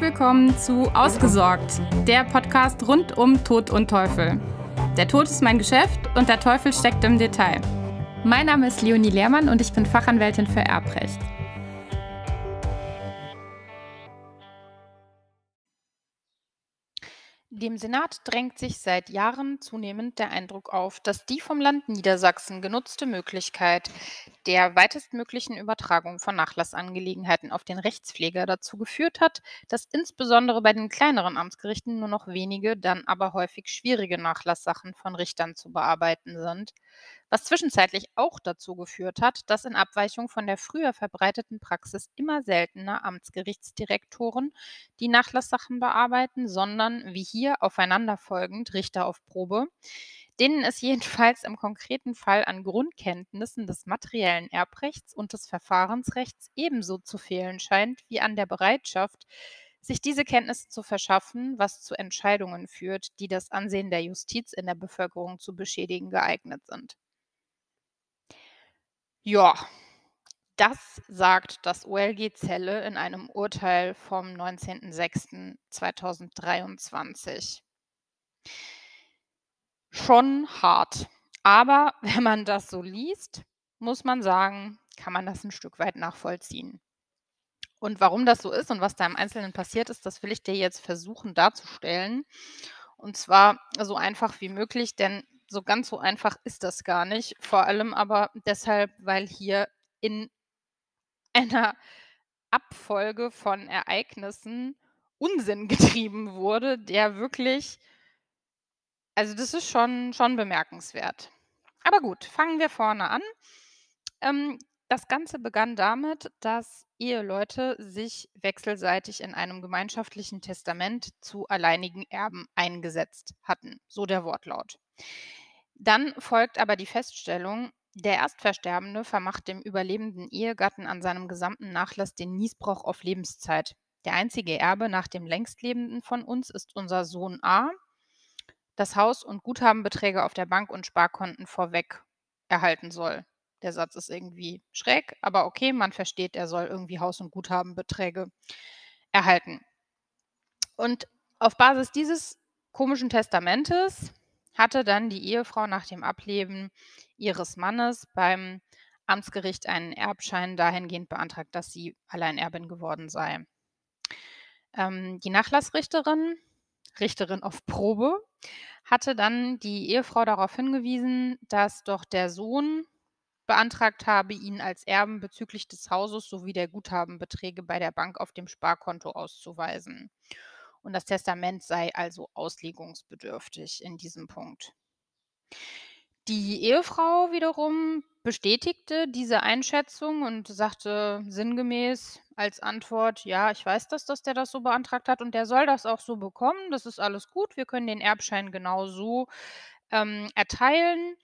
Willkommen zu Ausgesorgt, der Podcast rund um Tod und Teufel. Der Tod ist mein Geschäft und der Teufel steckt im Detail. Mein Name ist Leonie Lehrmann und ich bin Fachanwältin für Erbrecht. Dem Senat drängt sich seit Jahren zunehmend der Eindruck auf, dass die vom Land Niedersachsen genutzte Möglichkeit der weitestmöglichen Übertragung von Nachlassangelegenheiten auf den Rechtspfleger dazu geführt hat, dass insbesondere bei den kleineren Amtsgerichten nur noch wenige, dann aber häufig schwierige Nachlasssachen von Richtern zu bearbeiten sind was zwischenzeitlich auch dazu geführt hat, dass in Abweichung von der früher verbreiteten Praxis immer seltener Amtsgerichtsdirektoren die Nachlasssachen bearbeiten, sondern wie hier aufeinanderfolgend Richter auf Probe, denen es jedenfalls im konkreten Fall an Grundkenntnissen des materiellen Erbrechts und des Verfahrensrechts ebenso zu fehlen scheint wie an der Bereitschaft, sich diese Kenntnisse zu verschaffen, was zu Entscheidungen führt, die das Ansehen der Justiz in der Bevölkerung zu beschädigen geeignet sind. Ja, das sagt das OLG Celle in einem Urteil vom 19.06.2023. Schon hart. Aber wenn man das so liest, muss man sagen, kann man das ein Stück weit nachvollziehen. Und warum das so ist und was da im Einzelnen passiert ist, das will ich dir jetzt versuchen darzustellen. Und zwar so einfach wie möglich, denn so ganz so einfach ist das gar nicht. Vor allem aber deshalb, weil hier in einer Abfolge von Ereignissen Unsinn getrieben wurde, der wirklich, also das ist schon, schon bemerkenswert. Aber gut, fangen wir vorne an. Ähm, das Ganze begann damit, dass Eheleute sich wechselseitig in einem gemeinschaftlichen Testament zu alleinigen Erben eingesetzt hatten, so der Wortlaut. Dann folgt aber die Feststellung, der Erstversterbende vermacht dem überlebenden Ehegatten an seinem gesamten Nachlass den Niesbrauch auf Lebenszeit. Der einzige Erbe nach dem längstlebenden von uns ist unser Sohn A, das Haus und Guthabenbeträge auf der Bank und Sparkonten vorweg erhalten soll. Der Satz ist irgendwie schräg, aber okay, man versteht, er soll irgendwie Haus- und Guthabenbeträge erhalten. Und auf Basis dieses komischen Testamentes hatte dann die Ehefrau nach dem Ableben ihres Mannes beim Amtsgericht einen Erbschein dahingehend beantragt, dass sie Alleinerbin geworden sei. Ähm, die Nachlassrichterin, Richterin auf Probe, hatte dann die Ehefrau darauf hingewiesen, dass doch der Sohn beantragt habe, ihn als Erben bezüglich des Hauses sowie der Guthabenbeträge bei der Bank auf dem Sparkonto auszuweisen. Und das Testament sei also auslegungsbedürftig in diesem Punkt. Die Ehefrau wiederum bestätigte diese Einschätzung und sagte sinngemäß als Antwort, ja, ich weiß das, dass der das so beantragt hat und der soll das auch so bekommen. Das ist alles gut. Wir können den Erbschein genau so ähm, erteilen.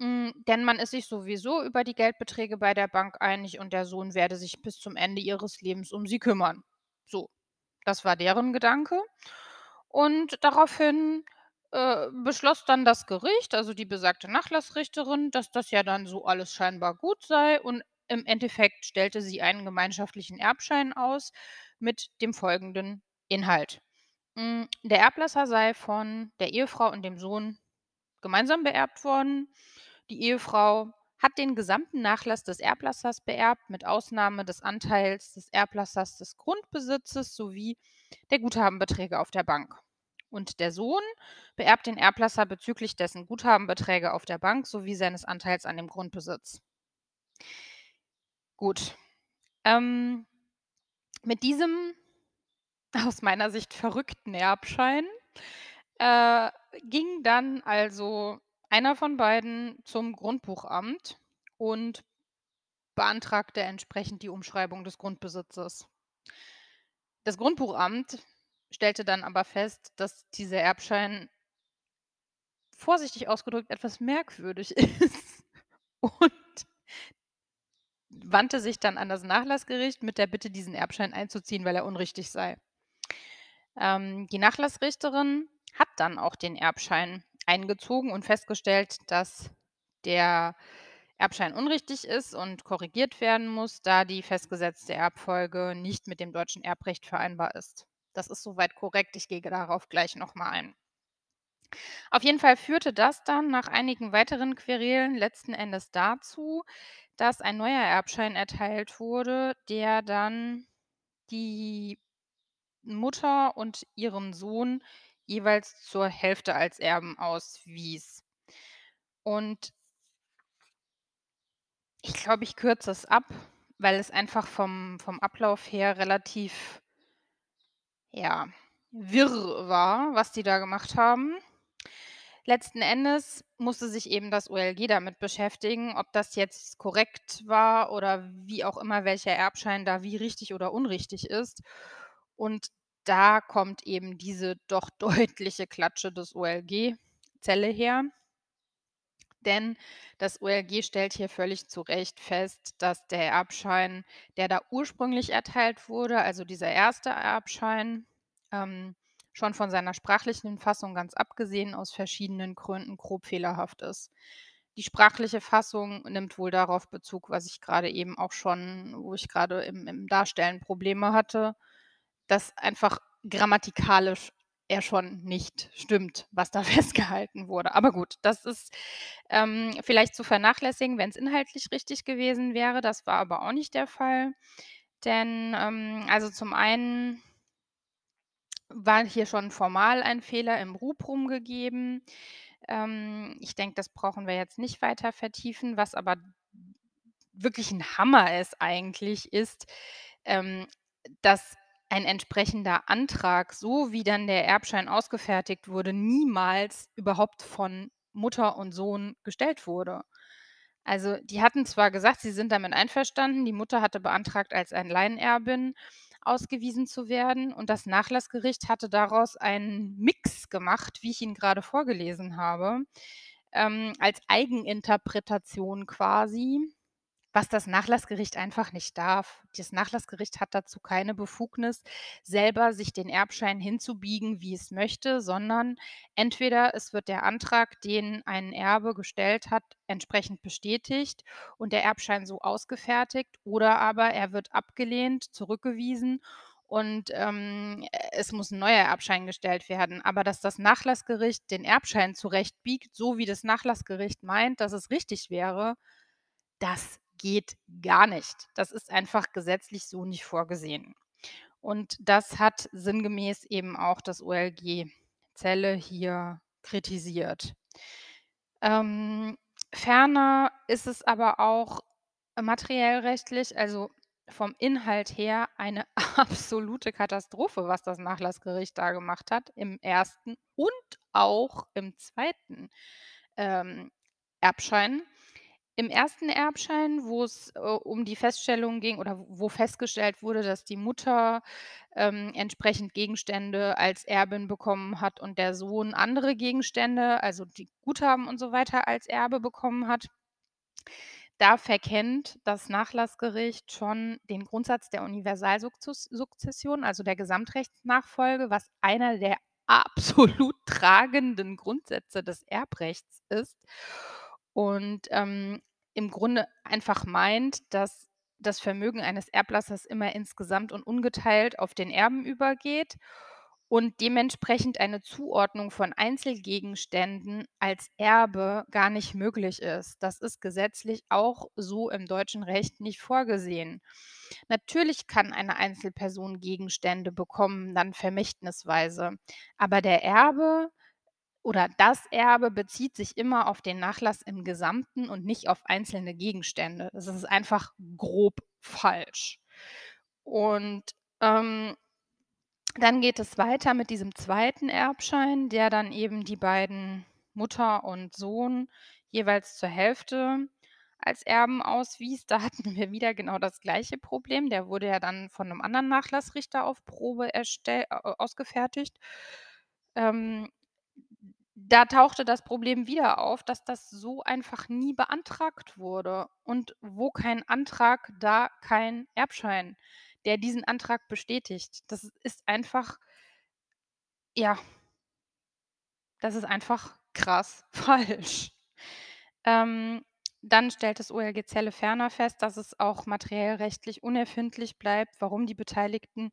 Hm, denn man ist sich sowieso über die Geldbeträge bei der Bank einig und der Sohn werde sich bis zum Ende ihres Lebens um sie kümmern. So, das war deren Gedanke. Und daraufhin äh, beschloss dann das Gericht, also die besagte Nachlassrichterin, dass das ja dann so alles scheinbar gut sei. Und im Endeffekt stellte sie einen gemeinschaftlichen Erbschein aus mit dem folgenden Inhalt. Hm, der Erblasser sei von der Ehefrau und dem Sohn gemeinsam beerbt worden. Die Ehefrau hat den gesamten Nachlass des Erblassers beerbt, mit Ausnahme des Anteils des Erblassers des Grundbesitzes sowie der Guthabenbeträge auf der Bank. Und der Sohn beerbt den Erblasser bezüglich dessen Guthabenbeträge auf der Bank sowie seines Anteils an dem Grundbesitz. Gut. Ähm, mit diesem aus meiner Sicht verrückten Erbschein äh, ging dann also einer von beiden zum Grundbuchamt und beantragte entsprechend die Umschreibung des Grundbesitzes. Das Grundbuchamt stellte dann aber fest, dass dieser Erbschein vorsichtig ausgedrückt etwas merkwürdig ist und wandte sich dann an das Nachlassgericht mit der Bitte, diesen Erbschein einzuziehen, weil er unrichtig sei. Ähm, die Nachlassrichterin hat dann auch den Erbschein eingezogen und festgestellt, dass der Erbschein unrichtig ist und korrigiert werden muss, da die festgesetzte Erbfolge nicht mit dem deutschen Erbrecht vereinbar ist. Das ist soweit korrekt. Ich gehe darauf gleich noch mal ein. Auf jeden Fall führte das dann nach einigen weiteren Querelen letzten Endes dazu, dass ein neuer Erbschein erteilt wurde, der dann die Mutter und ihren Sohn jeweils zur Hälfte als Erben auswies. Und ich glaube, ich kürze es ab, weil es einfach vom vom Ablauf her relativ ja, wirr war, was die da gemacht haben. Letzten Endes musste sich eben das OLG damit beschäftigen, ob das jetzt korrekt war oder wie auch immer, welcher Erbschein da wie richtig oder unrichtig ist. Und da kommt eben diese doch deutliche Klatsche des OLG-Zelle her. Denn das OLG stellt hier völlig zu Recht fest, dass der Erbschein, der da ursprünglich erteilt wurde, also dieser erste Erbschein, ähm, schon von seiner sprachlichen Fassung ganz abgesehen aus verschiedenen Gründen grob fehlerhaft ist. Die sprachliche Fassung nimmt wohl darauf Bezug, was ich gerade eben auch schon wo ich gerade im im Darstellen Probleme hatte, dass einfach grammatikalisch er schon nicht stimmt, was da festgehalten wurde. Aber gut, das ist, ähm, vielleicht zu vernachlässigen, wenn es inhaltlich richtig gewesen wäre. Das war aber auch nicht der Fall. Denn, ähm, also zum einen war hier schon formal ein Fehler im Rubrum gegeben. Ähm, ich denke, das brauchen wir jetzt nicht weiter vertiefen. Was aber wirklich ein Hammer ist eigentlich, ist, ähm, dass ein entsprechender Antrag, so wie dann der Erbschein ausgefertigt wurde, niemals überhaupt von Mutter und Sohn gestellt wurde. Also, die hatten zwar gesagt, sie sind damit einverstanden, die Mutter hatte beantragt, als Alleinerbin ausgewiesen zu werden und das Nachlassgericht hatte daraus einen Mix gemacht, wie ich ihn gerade vorgelesen habe, ähm, als Eigeninterpretation quasi. Was das Nachlassgericht einfach nicht darf. Das Nachlassgericht hat dazu keine Befugnis, selber sich den Erbschein hinzubiegen, wie es möchte, sondern entweder es wird der Antrag, den ein Erbe gestellt hat, entsprechend bestätigt und der Erbschein so ausgefertigt oder aber er wird abgelehnt, zurückgewiesen und, ähm, es muss ein neuer Erbschein gestellt werden. Aber dass das Nachlassgericht den Erbschein zurechtbiegt, so wie das Nachlassgericht meint, dass es richtig wäre, das geht gar nicht. Das ist einfach gesetzlich so nicht vorgesehen. Und das hat sinngemäß eben auch das OLG Zelle hier kritisiert. Ähm, ferner ist es aber auch materiell rechtlich, also vom Inhalt her, eine absolute Katastrophe, was das Nachlassgericht da gemacht hat im ersten und auch im zweiten ähm, Erbschein. Im ersten Erbschein, wo es äh, um die Feststellung ging oder wo festgestellt wurde, dass die Mutter, ähm, entsprechend Gegenstände als Erbin bekommen hat und der Sohn andere Gegenstände, also die Guthaben und so weiter als Erbe bekommen hat. Da verkennt das Nachlassgericht schon den Grundsatz der Universalsukzession, also der Gesamtrechtsnachfolge, was einer der absolut tragenden Grundsätze des Erbrechts ist und, ähm, im Grunde einfach meint, dass das Vermögen eines Erblassers immer insgesamt und ungeteilt auf den Erben übergeht und dementsprechend eine Zuordnung von Einzelgegenständen als Erbe gar nicht möglich ist. Das ist gesetzlich auch so im deutschen Recht nicht vorgesehen. Natürlich kann eine Einzelperson Gegenstände bekommen, dann vermächtnisweise, aber der Erbe oder das Erbe bezieht sich immer auf den Nachlass im Gesamten und nicht auf einzelne Gegenstände. Das ist einfach grob falsch. Und, ähm, dann geht es weiter mit diesem zweiten Erbschein, der dann eben die beiden Mutter und Sohn jeweils zur Hälfte als Erben auswies. Da hatten wir wieder genau das gleiche Problem. Der wurde ja dann von einem anderen Nachlassrichter auf Probe äh, ausgefertigt. Ähm, da tauchte das Problem wieder auf, dass das so einfach nie beantragt wurde. Und wo kein Antrag, da kein Erbschein, der diesen Antrag bestätigt. Das ist einfach ja, das ist einfach krass falsch. Ähm, Dann stellt das OLG Zelle ferner fest, dass es auch materiellrechtlich unerfindlich bleibt, warum die beteiligten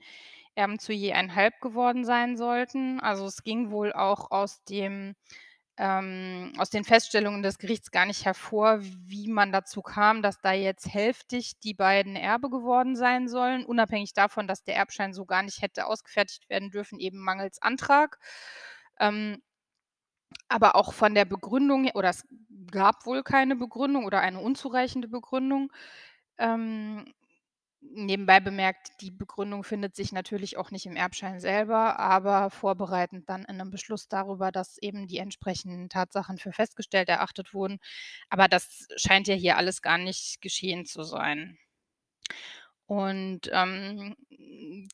Erben zu je 1,5 geworden sein sollten. Also, es ging wohl auch aus dem ähm, aus den Feststellungen des Gerichts gar nicht hervor, wie man dazu kam, dass da jetzt hälftig die beiden Erbe geworden sein sollen, unabhängig davon, dass der Erbschein so gar nicht hätte ausgefertigt werden dürfen, eben mangels Antrag. Ähm aber auch von der Begründung oder es gab wohl keine Begründung oder eine unzureichende Begründung. Ähm, nebenbei bemerkt, die Begründung findet sich natürlich auch nicht im Erbschein selber, aber vorbereitend dann in 'nem Beschluss darüber, dass eben die entsprechenden Tatsachen für festgestellt erachtet wurden. Aber das scheint ja hier alles gar nicht geschehen zu sein. Und, ähm,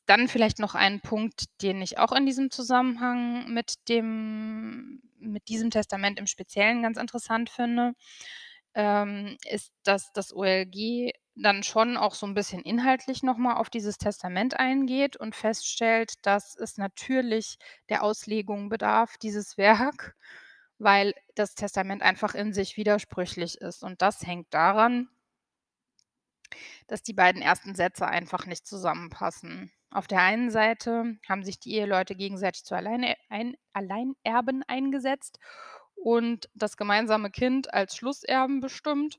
dann vielleicht noch ein Punkt, den ich auch in diesem Zusammenhang mit dem mit diesem Testament im Speziellen ganz interessant finde, ähm, ist, dass das OLG dann schon auch so 'n bisschen inhaltlich noch mal auf dieses Testament eingeht und feststellt, dass es natürlich der Auslegung bedarf, dieses Werk, weil das Testament einfach in sich widersprüchlich ist. Und das hängt daran dass die beiden ersten Sätze einfach nicht zusammenpassen. Auf der einen Seite haben sich die Eheleute gegenseitig zu Alleine ein Alleinerben eingesetzt und das gemeinsame Kind als Schlusserben bestimmt.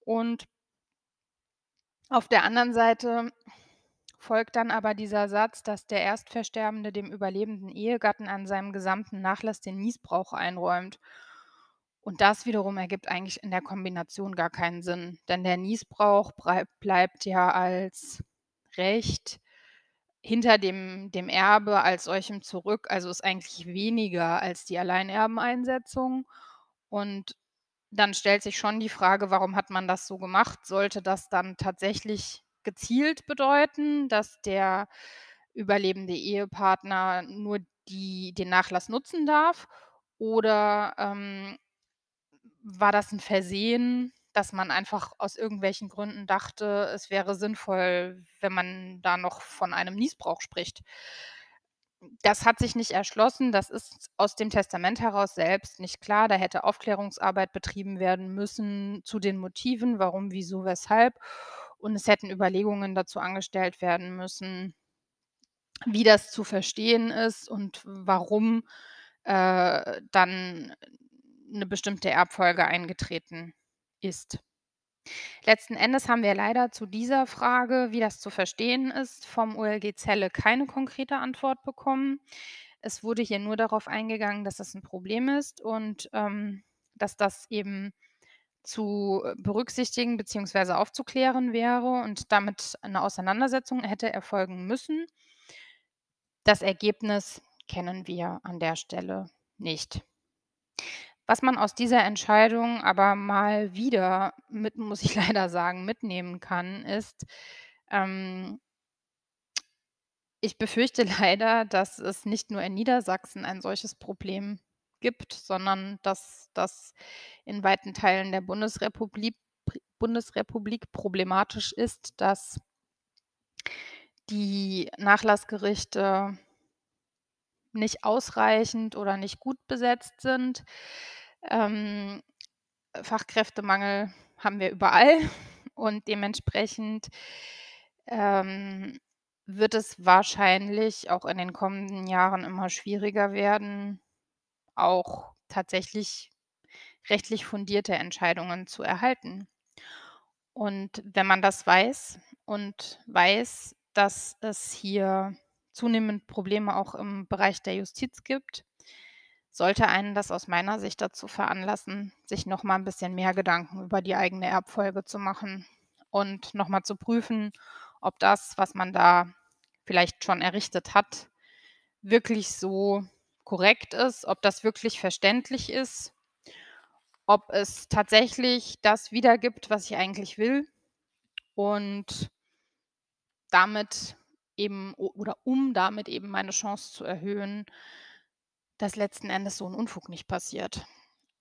Und auf der anderen Seite folgt dann aber dieser Satz, dass der Erstversterbende dem überlebenden Ehegatten an seinem gesamten Nachlass den Nießbrauch einräumt. Und das wiederum ergibt eigentlich in der Kombination gar keinen Sinn, denn der Nießbrauch brei bleibt ja als Recht hinter dem dem Erbe als solchem zurück, also ist eigentlich weniger als die Alleinerbeneinsetzung. Und dann stellt sich schon die Frage, warum hat man das so gemacht? Sollte das dann tatsächlich gezielt bedeuten, dass der überlebende Ehepartner nur die den Nachlass nutzen darf? Oder, ähm, war das 'n Versehen, dass man einfach aus irgendwelchen Gründen dachte, es wäre sinnvoll, wenn man da noch von einem Nießbrauch spricht? Das hat sich nicht erschlossen. Das ist aus dem Testament heraus selbst nicht klar. Da hätte Aufklärungsarbeit betrieben werden müssen zu den Motiven, warum, wieso, weshalb. Und es hätten Überlegungen dazu angestellt werden müssen, wie das zu verstehen ist und warum, äh, dann 'ne bestimmte Erbfolge eingetreten ist. Letzten Endes haben wir leider zu dieser Frage, wie das zu verstehen ist, vom OLG Zelle keine konkrete Antwort bekommen. Es wurde hier nur darauf eingegangen, dass das 'n Problem ist und, ähm, dass das eben zu berücksichtigen beziehungsweise aufzuklären wäre und damit 'ne Auseinandersetzung hätte erfolgen müssen. Das Ergebnis kennen wir an der Stelle nicht. Was man aus dieser Entscheidung aber mal wieder mit muss ich leider sagen, mitnehmen kann, ist, ähm ich befürchte leider, dass es nicht nur in Niedersachsen ein solches Problem gibt, sondern dass das in weiten Teilen der Bundesrepublik Bundesrepublik problematisch ist, dass die Nachlassgerichte nicht ausreichend oder nicht gut besetzt sind. Ähm, Fachkräftemangel haben wir überall und dementsprechend, ähm, wird es wahrscheinlich auch in den kommenden Jahren immer schwieriger werden, auch tatsächlich rechtlich fundierte Entscheidungen zu erhalten. Und wenn man das weiß und weiß, dass es hier zunehmend Probleme auch im Bereich der Justiz gibt, sollte einen das aus meiner Sicht dazu veranlassen, sich noch mal 'n bisschen mehr Gedanken über die eigene Erbfolge zu machen und noch mal zu prüfen, ob das, was man da vielleicht schon errichtet hat, wirklich so korrekt ist, ob das wirklich verständlich ist, ob es tatsächlich das wiedergibt, was ich eigentlich will und damit eben oder um damit eben meine Chance zu erhöhen, dass letzten Endes so 'n Unfug nicht passiert.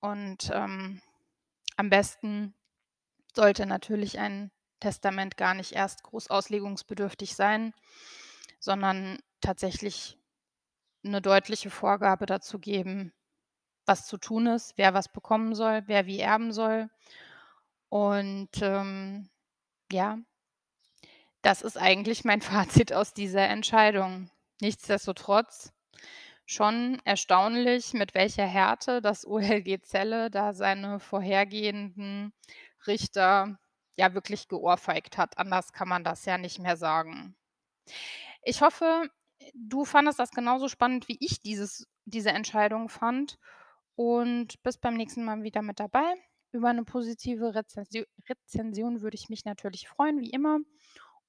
Und, ähm, am besten sollte natürlich ein Testament gar nicht erst groß auslegungsbedürftig sein, sondern tatsächlich 'ne deutliche Vorgabe dazu geben, was zu tun ist, wer was bekommen soll, wer wie erben soll Und, ähm, ja das ist eigentlich mein Fazit aus dieser Entscheidung. Nichtsdestotrotz schon erstaunlich, mit welcher Härte das OLG Celle da seine vorhergehenden Richter ja wirklich geohrfeigt hat. Anders kann man das ja nicht mehr sagen. Ich hoffe, du fandest das genauso spannend, wie ich dieses diese Entscheidung fand und bist beim nächsten Mal wieder mit dabei. Über 'ne positive Rezensio Rezension würde ich mich natürlich freuen, wie immer.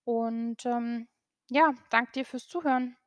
Und, ähm, ja, danke dir fürs Zuhören.